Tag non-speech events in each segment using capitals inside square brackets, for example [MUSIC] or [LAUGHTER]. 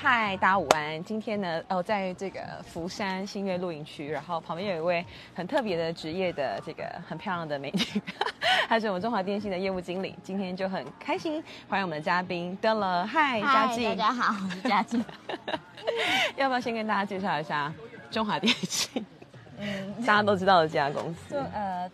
嗨，大家午安！今天呢，哦，在这个福山新月露营区，然后旁边有一位很特别的职业的这个很漂亮的美女，她是我们中华电信的业务经理。[LAUGHS] 今天就很开心，欢迎我们的嘉宾登了。嗨，嘉靖，大家好，我是嘉靖。[LAUGHS] 要不要先跟大家介绍一下中华电信？嗯，[LAUGHS] 大家都知道的这家公司。就呃，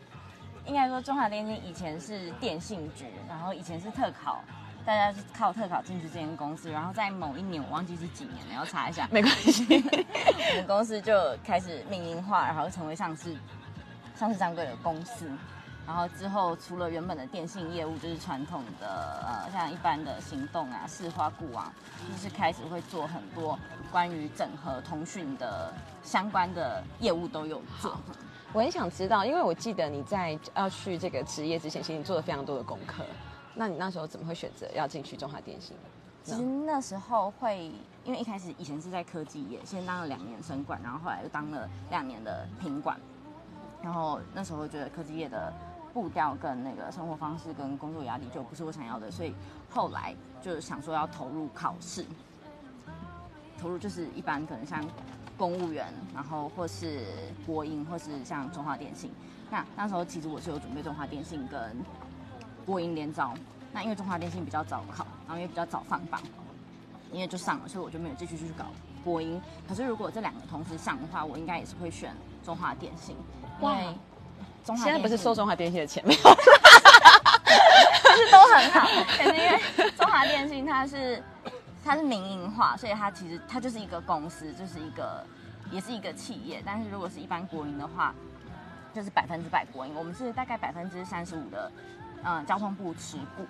应该说中华电信以前是电信局，然后以前是特考。大家是靠特考进去这间公司，然后在某一年我忘记是几年了，要查一下。[LAUGHS] 没关系，我们公司就开始民营化，然后成为上市上市张柜的公司。然后之后除了原本的电信业务，就是传统的呃像一般的行动啊、市花固啊，就是开始会做很多关于整合通讯的相关的业务都有做。[LAUGHS] 我很想知道，因为我记得你在要去这个职业之前，其实你做了非常多的功课。那你那时候怎么会选择要进去中华电信？其实那时候会，因为一开始以前是在科技业，先当了两年生管，然后后来又当了两年的品管。然后那时候觉得科技业的步调跟那个生活方式跟工作压力就不是我想要的，所以后来就想说要投入考试，投入就是一般可能像公务员，然后或是国营，或是像中华电信。那那时候其实我是有准备中华电信跟。播音连招，那因为中华电信比较早考，然后也比较早放榜，因为就上了，所以我就没有继续去搞播音。可是如果这两个同时上的话，我应该也是会选中华电信，因为中华现在不是收中华电信的钱没有，是都很好。可是因为中华电信它是它是民营化，所以它其实它就是一个公司，就是一个也是一个企业。但是如果是一般国营的话，就是百分之百国营，我们是大概百分之三十五的。嗯，交通部持股，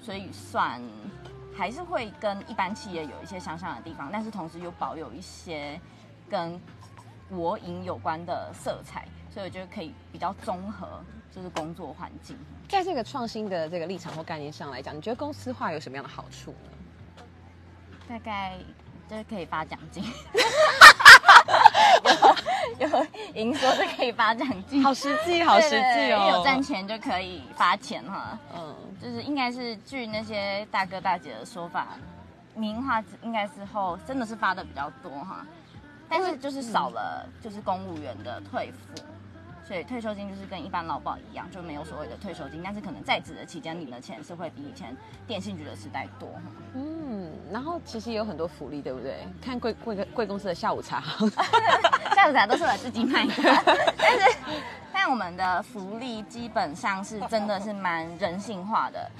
所以算还是会跟一般企业有一些相像的地方，但是同时又保有一些跟国营有关的色彩，所以我觉得可以比较综合，就是工作环境。在这个创新的这个立场或概念上来讲，你觉得公司化有什么样的好处呢？大概就是可以发奖金。[LAUGHS] 有有营收就可以发奖金，好实际，好实际哦！有赚钱就可以发钱哈。嗯，就是应该是据那些大哥大姐的说法，民营化应该之后真的是发的比较多哈，但是就是少了就是公务员的退付。所以退休金就是跟一般劳保一样，就没有所谓的退休金，但是可能在职的期间领的钱是会比以前电信局的时代多。嗯，然后其实也有很多福利，对不对？看贵贵贵公司的下午茶，[LAUGHS] 下午茶都是我自己买的，[LAUGHS] 但是但我们的福利基本上是真的是蛮人性化的，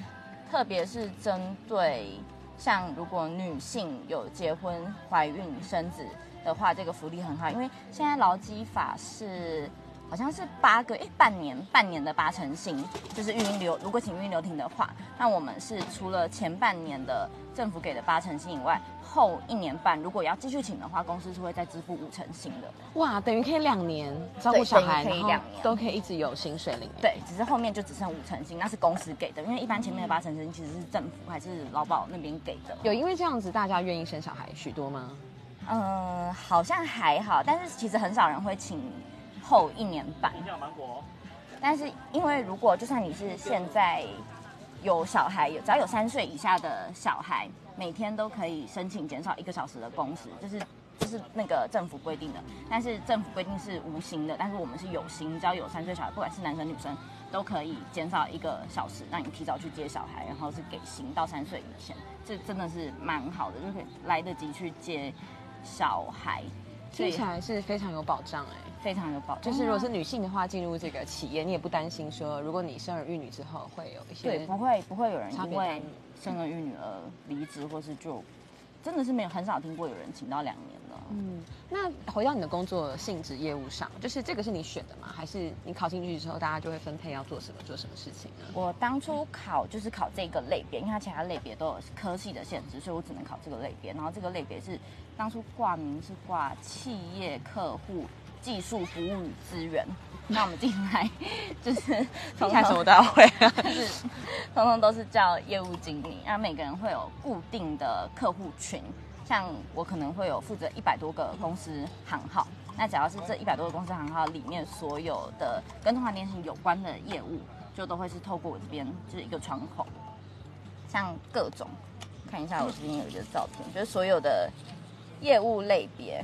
特别是针对像如果女性有结婚、怀孕、生子的话，这个福利很好，因为现在劳基法是。好像是八个诶，半年半年的八成新，就是运营流。如果请运营流停的话，那我们是除了前半年的政府给的八成新以外，后一年半如果要继续请的话，公司是会再支付五成新的。哇，等于可以两年照顾小孩，可以两年都可以一直有薪水领。对，只是后面就只剩五成新，那是公司给的，因为一般前面的八成新其实是政府还是劳保那边给的。有因为这样子大家愿意生小孩许多吗？嗯，好像还好，但是其实很少人会请。后一年半，但是因为如果就算你是现在有小孩，有只要有三岁以下的小孩，每天都可以申请减少一个小时的工时，就是就是那个政府规定的。但是政府规定是无薪的，但是我们是有薪，只要有三岁小孩，不管是男生女生，都可以减少一个小时，让你提早去接小孩，然后是给薪到三岁以前，这真的是蛮好的，就可以来得及去接小孩。听起来是非常有保障哎。非常有保障，就是如果是女性的话，进入这个企业，你也不担心说，如果你生儿育女之后会有一些对，不会不会有人因为生儿育女而离职，或是就真的是没有很少听过有人请到两年了。嗯，那回到你的工作性质业务上，就是这个是你选的吗？还是你考进去之后，大家就会分配要做什么做什么事情呢？我当初考就是考这个类别，因为它其他类别都有科系的限制，所以我只能考这个类别。然后这个类别是当初挂名是挂企业客户。技术服务与资源，[LAUGHS] 那我们进来就是 [LAUGHS] 从什么都要会，就是通通都是叫业务经理。那每个人会有固定的客户群，像我可能会有负责一百多个公司行号。那只要是这一百多个公司行号里面所有的跟通话电信有关的业务，就都会是透过我这边就是一个窗口。像各种看一下我这边有一个照片，就是所有的业务类别，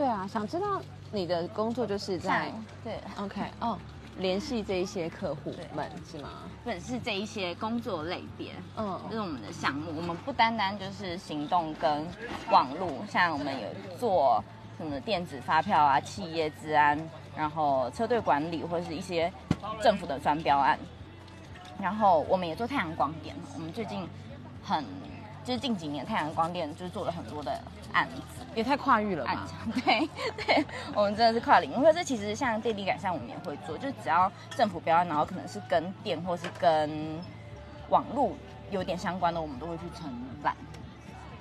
对啊，想知道你的工作就是在像对，OK 哦，联系这一些客户们是吗？或者是这一些工作类别，嗯这是我们的项目。我们不单单就是行动跟网络，像我们有做什么电子发票啊、企业治安，然后车队管理或者是一些政府的专标案。然后我们也做太阳光电，我们最近很就是近几年太阳光电就是做了很多的案子。也太跨域了吧？[LAUGHS] 对对，我们真的是跨领域。可是其实像电力改善，我们也会做，就只要政府标案，然后可能是跟电或是跟网络有点相关的，我们都会去承揽，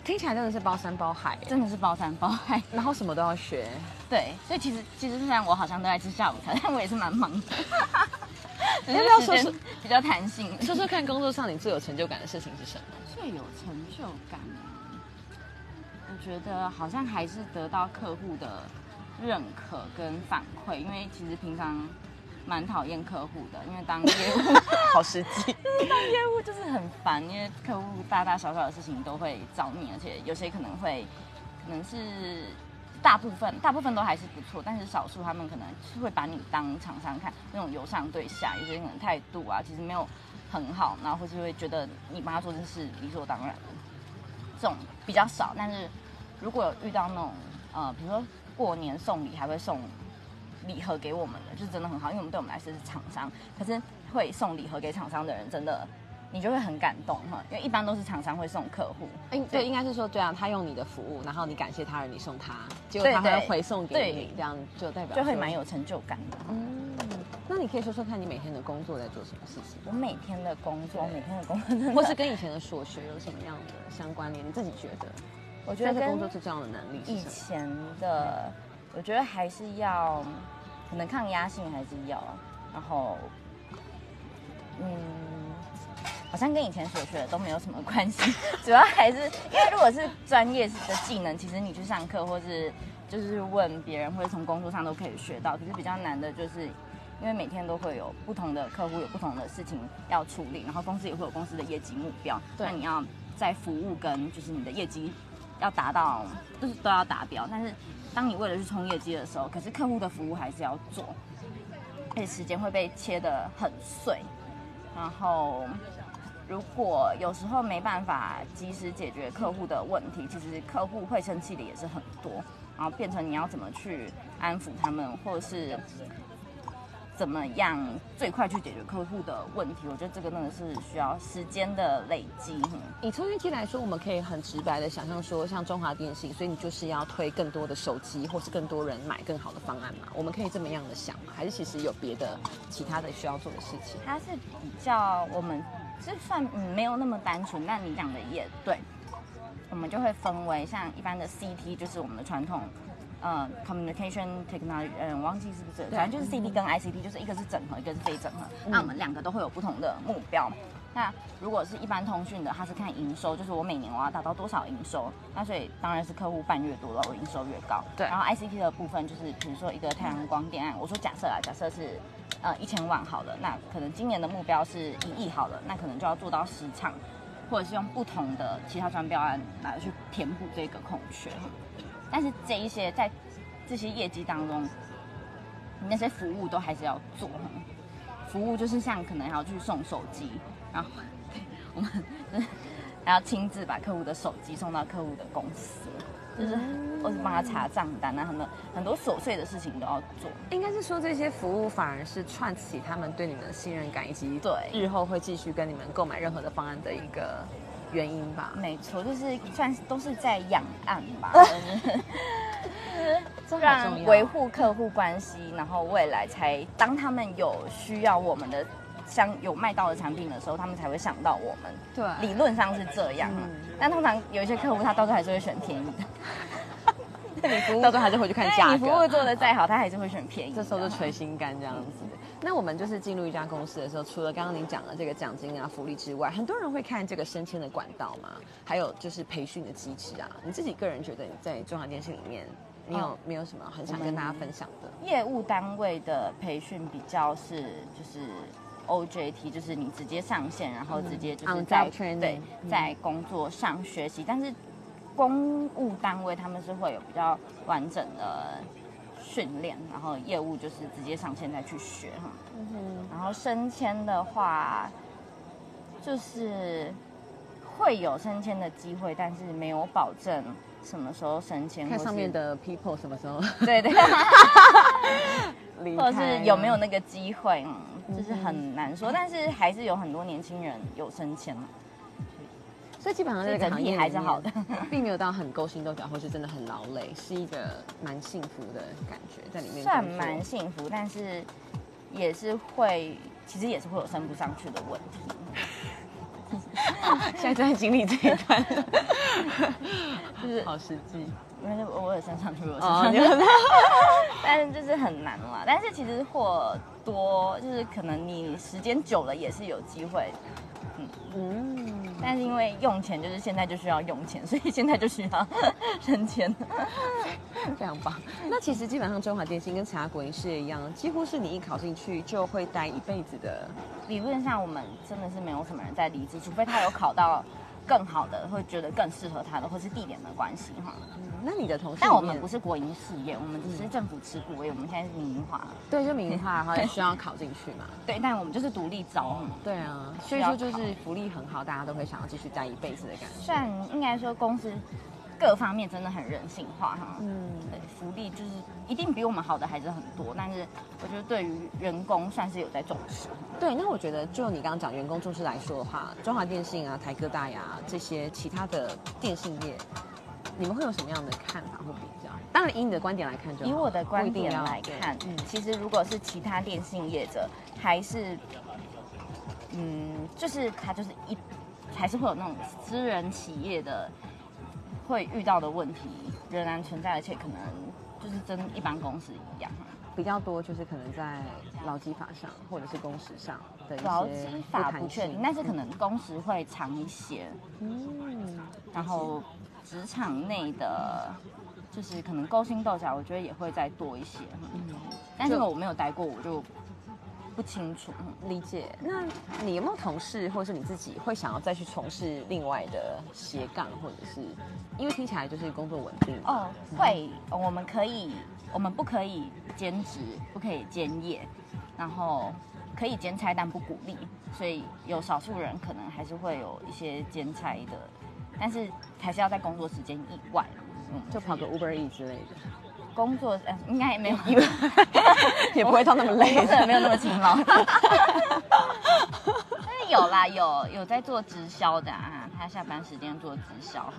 听起来真的是包山包海，真的是包山包海。然后什么都要学。对，所以其实其实虽然我好像都在吃下午茶，但我也是蛮忙的。只 [LAUGHS] 要不要是时说 [LAUGHS] 比较弹性，说说看，工作上你最有成就感的事情是什么？最有成就感啊！我觉得好像还是得到客户的认可跟反馈，因为其实平常蛮讨厌客户的，因为当业务 [LAUGHS] 好实际。当业务就是很烦，因为客户大大小小的事情都会找你，而且有些可能会可能是。大部分大部分都还是不错，但是少数他们可能是会把你当厂商看，那种由上对下，有些人可能态度啊，其实没有很好，然后或是会觉得你帮他做这事理所当然，这种比较少。但是如果有遇到那种呃，比如说过年送礼还会送礼盒给我们的，就是真的很好，因为我们对我们来说是厂商，可是会送礼盒给厂商的人，真的你就会很感动哈，因为一般都是厂商会送客户，应对，应该是说对啊，他用你的服务，然后你感谢他而，你送他，结果他对对会回送给对你，这样就代表就会蛮。有成就感的。嗯，那你可以说说看你每天的工作在做什么事情，我每天的工作，每天的工作或是跟以前的所学有什么样的相关联？你自己觉得，我觉得这工作跟最重要的能力是以？前的，我觉得还是要，可能抗压性还是要，然后，嗯，好像跟以前所学的都没有什么关系，[LAUGHS] 主要还是因为如果是专业的技能，其实你去上课或是就是问别人或者从工作上都可以学到，可是比较难的就是。因为每天都会有不同的客户，有不同的事情要处理，然后公司也会有公司的业绩目标，对那你要在服务跟就是你的业绩要达到，就是都要达标。但是当你为了去冲业绩的时候，可是客户的服务还是要做，而且时间会被切得很碎。然后如果有时候没办法及时解决客户的问题，其实客户会生气的也是很多，然后变成你要怎么去安抚他们，或者是。怎么样最快去解决客户的问题？我觉得这个真的是需要时间的累积。嗯以充电机来说，我们可以很直白的想象说，像中华电信，所以你就是要推更多的手机，或是更多人买更好的方案嘛？我们可以这么样的想吗？还是其实有别的其他的需要做的事情？它是比较我们是算嗯没有那么单纯，但你讲的也对，我们就会分为像一般的 CT，就是我们的传统。呃，communication technology，嗯，我忘记是不是，反正就是 CD 跟 ICT，就是一个是整合，一个是非整合。那我们两个都会有不同的目标。那如果是一般通讯的，它是看营收，就是我每年我要达到多少营收，那所以当然是客户办越多了，我营收越高。对然后 ICT 的部分就是，比如说一个太阳光电案，我说假设啊，假设是呃一千万好了，那可能今年的目标是一亿好了，那可能就要做到十场，或者是用不同的其他专标案来去填补这个空缺。但是这一些在这些业绩当中，你那些服务都还是要做。服务就是像可能还要去送手机，然后对我们就是还要亲自把客户的手机送到客户的公司，就是或是帮他查账单啊，很多很多琐碎的事情都要做。应该是说这些服务反而是串起他们对你们的信任感，以及对日后会继续跟你们购买任何的方案的一个原因吧。没错，就是算是都是在养案吧，[LAUGHS] 让维护客户关系，然后未来才当他们有需要我们的相有卖到的产品的时候，他们才会想到我们。对理论上是这样，嗯但通常有一些客户他到最后还是会选便宜的。[LAUGHS] 你服务到时候还是回去看价格。你服务做的再好，他还是会选便宜。这时候就捶心肝这样子。那我们就是进入一家公司的时候，除了刚刚您讲的这个奖金啊、福利之外，很多人会看这个升迁的管道嘛，还有就是培训的机制啊。你自己个人觉得你在中华电信里面，你有哦没有什么很想跟大家分享的？业务单位的培训比较是就是 OJT，就是你直接上线，然后直接就是在对嗯在工作上学习，但是。公务单位他们是会有比较完整的训练，然后业务就是直接上线再去学哈。然后升迁的话，就是会有升迁的机会，但是没有保证什么时候升迁。看上面的 people 什么时候对对，或者是有没有那个机会，嗯，就是很难说。但是还是有很多年轻人有升迁嘛，所以基本上这个行业还是好的。[LAUGHS] 并没有到很勾心斗角，或是真的很劳累，是一个蛮幸福的感觉在里面。算蛮幸福，但是也是会，其实也是会有升不上去的问题。[LAUGHS] 现在正在经历这一段，就是好实际因为我有升上去，我有升哦上。去，[LAUGHS] 但是就是很难嘛。但是其实或多，就是可能你时间久了也是有机会。嗯嗯，但是因为用钱，就是现在就需要用钱，[LAUGHS] 所以现在就需要生钱。[LAUGHS] 非常棒。那其实基本上中华电信跟其他国营事业一样，几乎是你一考进去就会待一辈子的。理论上，我们真的是没有什么人在离职，除非他有考到更好的，会觉得更适合他的，或是地点的关系哈。嗯那你的同事但我们不是国营事业，我们只是政府持股而已，我们现在是民营化。对，就民营化，然后也 [LAUGHS] 需要考进去嘛。对，但我们就是独立招，对啊，所以说就是福利很好，大家都会想要继续待一辈子的感觉。算应该说公司各方面真的很人性化哈。嗯，对，福利就是一定比我们好的还是很多，但是我觉得对于员工算是有在重视。对。那我觉得，就你刚刚讲员工重视来说的话，中华电信啊、台哥大呀这些其他的电信业，你们会有什么样的看法或比较？当然，以你的观点来看就好，以我的观点来看，嗯其实如果是其他电信业者，还是，嗯，就是他就是一，还是会有那种私人企业的会遇到的问题仍然存在，而且可能就是跟一般公司一样。比较多就是可能在劳基法上或者是工时上的一些劳基法不确定，但是可能工时会长一些，嗯，然后职场内的，就是可能勾心斗角，我觉得也会再多一些。嗯，但是就我没有待过，我就不清楚。理解。那你有没有同事或者是你自己会想要再去从事另外的斜杠，或者是因为听起来就是工作稳定哦，会，我们可以，我们不可以兼职，不可以兼业，然后可以兼差，但不鼓励，所以有少数人可能还是会有一些兼差的，但是还是要在工作时间以外，嗯，就跑个 Uber E 之类的，工作，呃，应该也没有，[LAUGHS] 也不会 [LAUGHS] 到那么累没有那么勤劳。[LAUGHS] 但是有啦，有有在做直销的啊，他下班时间做直销。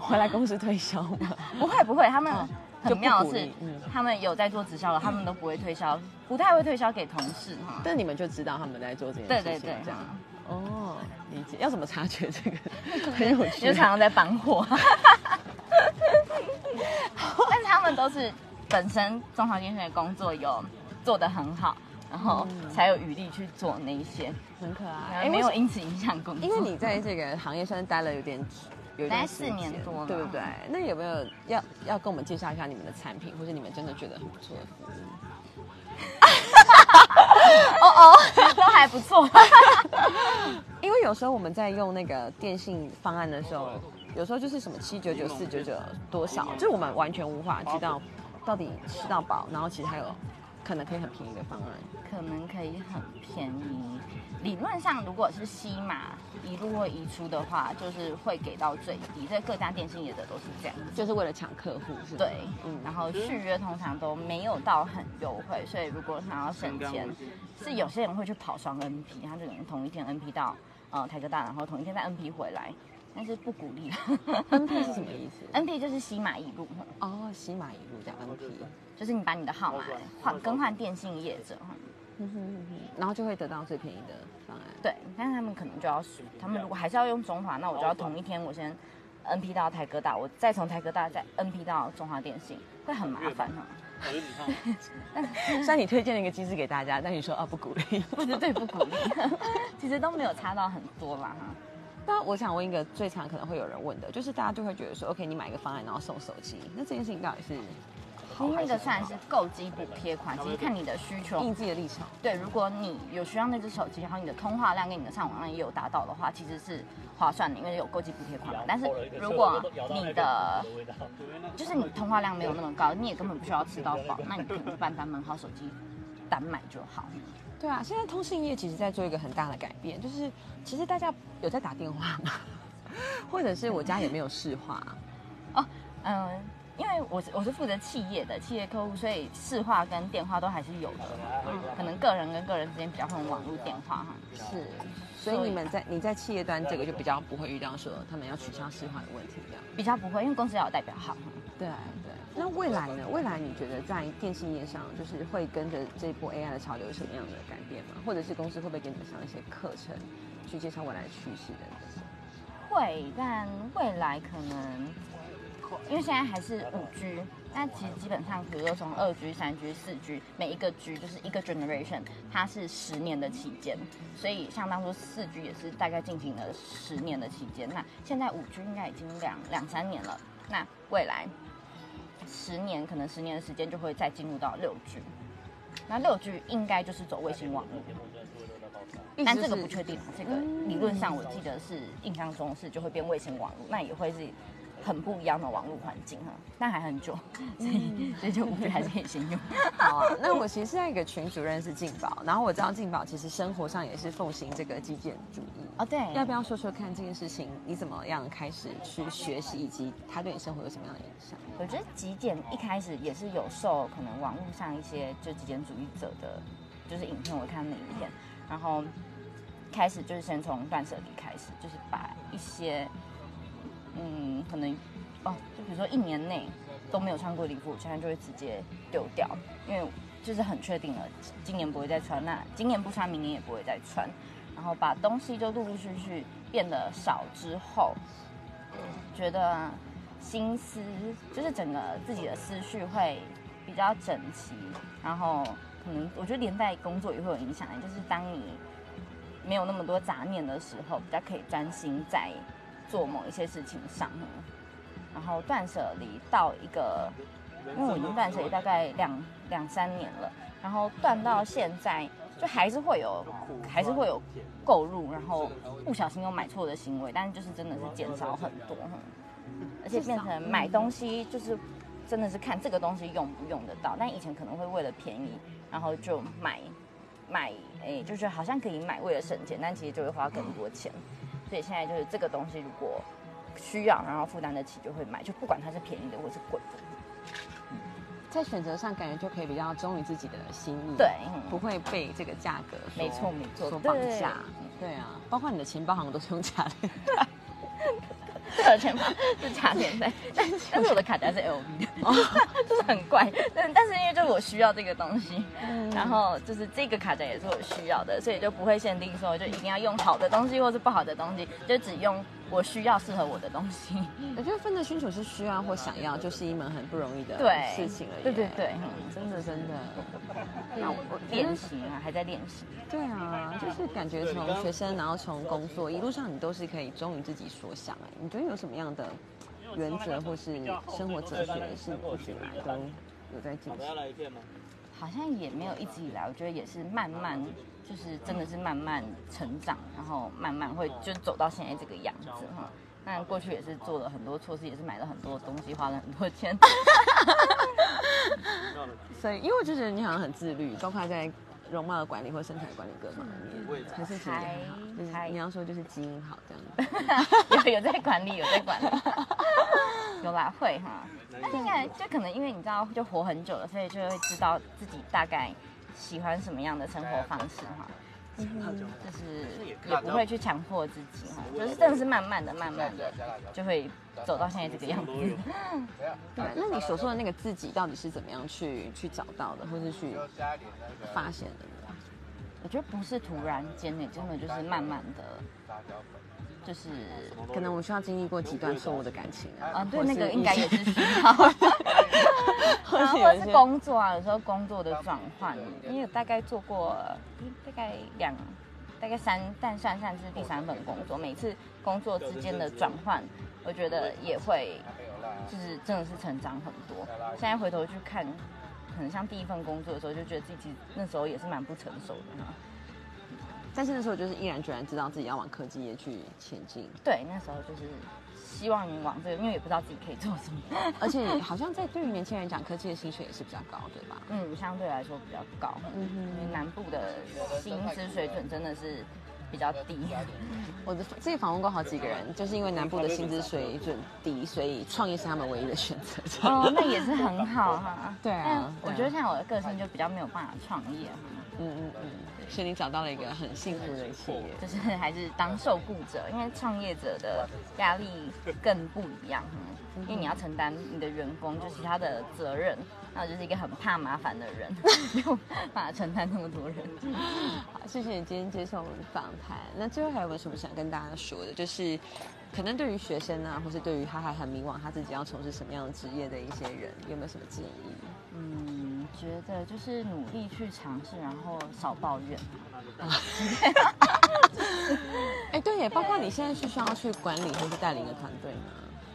回来公司推销吗。不会不会，他们哦很妙的是他们有在做直销的，他们都不会推销，不太会推销给同事哈。但你们就知道他们在做这件事情，对对对，这样嗯哦，理解。要怎么察觉这个？很有趣就。常常在搬货。[LAUGHS] 但是他们都是本身中华电信的工作有做得很好，然后嗯才有余力去做那一些，很可爱，没有因此影响工作。因为你在这个行业算是待了有点有待四年多了对不对？那有没有要要跟我们介绍一下你们的产品，或者你们真的觉得很不错的服务？[LAUGHS] 哦哦，都还不错。[LAUGHS] 因为有时候我们在用那个电信方案的时候，有时候就是什么七九九、四九九多少，就是我们完全无法知道到底吃到饱，然后其实还有可能可以很便宜的方案。可能可以很便宜。理论上，如果是西马一入或移出的话，就是会给到最低。这各家电信业者都是这样。就是为了抢客户，是吗对，嗯然后续约通常都没有到很优惠，所以如果想要省钱，是有些人会去跑双 NP，他就可能同一天 NP 到呃台科大，然后同一天再 NP 回来，但是不鼓励。NP 是什么意思？NP 就是西马一路，哦，西马一路叫 NP，就是你把你的号码换更换电信业者，然后就会得到最便宜的方案。对，但是他们可能就要，他们如果还是要用中华，那我就要同一天我先 NP 到台科大，我再从台科大再 NP 到中华电信，会很麻烦哈。[LAUGHS] 虽然你推荐了一个机制给大家，但你说啊不鼓励。不是对不鼓励，[LAUGHS] 其实都没有差到很多啦哈。那我想问一个最常可能会有人问的，就是大家就会觉得说，OK，你买一个方案然后送手机，那这件事情到底是因为那个算是购机补贴款，其实看你的需求。应自己的立场。对，如果你有需要那只手机，然后你的通话量跟你的上网量也有达到的话，其实是划算的，因为有购机补贴款嘛。但是如果你的就是你通话量没有那么高，你也根本不需要吃到饱，那你可能就办单门号手机单买就好。对啊，现在通信业其实在做一个很大的改变，就是其实大家有在打电话吗？[LAUGHS] 或者是我家也没有市话哦，嗯，因为我是我是负责企业的企业客户，所以市话跟电话都还是有的。嗯，可能个人跟个人之间比较会用网络电话哈。是，所以你们在你在企业端这个就比较不会遇到说他们要取消市话的问题，这样比较不会，因为公司要有代表号。对对。那未来呢？未来你觉得在电信业上，就是会跟着这波 AI 的潮流有什么样的改变吗？或者是公司会不会给你们上一些课程，去介绍未来的趋势等等？会，但未来可能，因为现在还是五 G，那其实基本上，比如说从二 G、三 G、四 G，每一个 G 就是一个 generation，它是十年的期间，所以像当初四 G 也是大概进行了十年的期间。那现在五 G 应该已经两两三年了，那未来。十年可能十年的时间就会再进入到六 G，那六 G 应该就是走卫星网络，但这个不确定。这个理论上我记得是印象中是就会变卫星网络，那也会是。很不一样的网络环境哈，但还很久，[LAUGHS] 所以 [LAUGHS] 所以就五 G 还是可以先用。[LAUGHS] 好啊，那我其实在一个群主任是静宝，然后我知道静宝其实生活上也是奉行这个极简主义哦，对。要不要说说看这件事情，你怎么样开始去学习，以及它对你生活有什么样的影响？我觉得极简一开始也是有受可能网络上一些就极简主义者的，就是影片我看那影片，然后开始就是先从断舍离开始，就是把一些。嗯，可能哦，就比如说一年内都没有穿过礼服，现在就会直接丢掉，因为就是很确定了，今年不会再穿，那今年不穿，明年也不会再穿。然后把东西就陆陆续续变得少之后，觉得心思就是整个自己的思绪会比较整齐，然后可能我觉得连带工作也会有影响，就是当你没有那么多杂念的时候，比较可以专心在。做某一些事情上，然后断舍离到一个，因为我已经断舍离大概两两三年了，然后断到现在，就还是会有，还是会有购入，然后不小心又买错的行为，但是就是真的是减少很多，而且变成买东西就是真的是看这个东西用不用得到，但以前可能会为了便宜，然后就买买，哎，就是好像可以买，为了省钱，但其实就会花更多钱。所以现在就是这个东西，如果需要，然后负担得起，就会买，就不管它是便宜的或是贵的。在选择上，感觉就可以比较忠于自己的心意，对，不会被这个价格，没错没错，所绑架。对啊，包括你的钱包好像都是用假的。[LAUGHS] 我的钱包是卡片袋，但但是我的卡夹是 LV 的，[LAUGHS] 就是很怪。但但是因为就是我需要这个东西，然后就是这个卡夹也是我需要的，所以就不会限定说就一定要用好的东西或是不好的东西，就只用。我需要适合我的东西，[LAUGHS] 我觉得分得清楚是需要或想要，就是一门很不容易的事情了。对对对，真的真的。那我练习啊，还在练习。对啊，就是感觉从学生，然后从工作一路上，你都是可以忠于自己所想。哎，你觉得有什么样的原则或是生活哲学是一直以来都有在进行？好像也没有一直以来，我觉得也是慢慢。就是真的是慢慢成长，然后慢慢会就走到现在这个样子哈。那过去也是做了很多措施，也是买了很多东西，花了很多钱。[LAUGHS] 所以，因为我就觉得你好像很自律，包括在容貌的管理或身材管理各方面，还是还就是你要说就是基因好这样子。[LAUGHS] 有有在管理，有在管理。有啦，会哈。那应该就可能因为你知道就活很久了，所以就会知道自己大概。喜欢什么样的生活方式哈，就是也不会去强迫自己哈，就是真的是慢慢的、慢慢的就会走到现在这个样子。对，那你所说的那个自己到底是怎么样去去找到的，或是去发现的呢？我觉得不是突然间的，真的就是慢慢的。就是可能我需要经历过几段错误的感情啊，啊，对，那个应该也是 [LAUGHS] 需要，[LAUGHS] 然后或者是工作啊，有时候工作的转换，因为大概做过大概两，大概三，但算算是第三份工作，每次工作之间的转换，我觉得也会就是真的是成长很多。现在回头去看，可能像第一份工作的时候，就觉得自己其实那时候也是蛮不成熟的哈。但是那时候就是毅然决然知道自己要往科技业去前进，对，那时候就是希望往这个，因为也不知道自己可以做什么。[LAUGHS] 而且好像在对于年轻人讲，科技的薪水也是比较高，对吧？嗯，相对来说比较高。嗯哼，因为南部的薪资水准真的是比较低。我的自己访问过好几个人，就是因为南部的薪资水准低，所以创业是他们唯一的选择。哦，那也是很好哈。[LAUGHS] 对啊，我觉得像我的个性就比较没有办法创业。嗯嗯嗯。所以你找到了一个很幸福的企业，就是还是当受雇者，因为创业者的压力更不一样，因为你要承担你的员工就其他的责任，那我就是一个很怕麻烦的人，[LAUGHS] 没有办法承担那么多人。好，谢谢你今天接受我们的访谈。那最后还有没有什么想跟大家说的？就是可能对于学生啊，或是对于他还很迷惘，他自己要从事什么样的职业的一些人，有没有什么建议？嗯。觉得就是努力去尝试，然后少抱怨。[LAUGHS] [LAUGHS] 哎，对耶，包括你现在是需要去管理或是带领一个团队吗？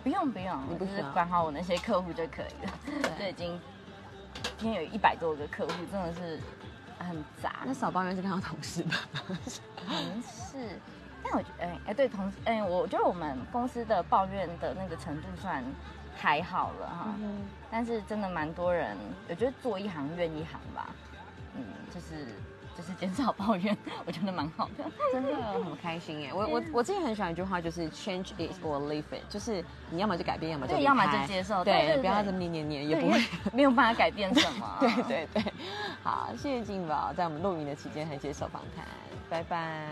不用不用，你不是管好我那些客户就可以了。对，已经今天有一百多个客户，真的是很杂。那少抱怨是看到同事吧？同事，但我觉得，哎哎，对同，哎，我觉得我们公司的抱怨的那个程度算。还好了哈，但是真的蛮多人，我觉得做一行怨一行吧，嗯，就是就是减少抱怨，[LAUGHS] 我觉得蛮好的，真的很开心耶。我我我自己很喜欢一句话，就是 change it or leave it，就是你要么就改变，要么就要么就接受，对，不要这么念念念，也不会。[LAUGHS] 没有办法改变什么。[LAUGHS] 对对对，好，谢谢静宝在我们录影的期间还接受访谈，拜拜。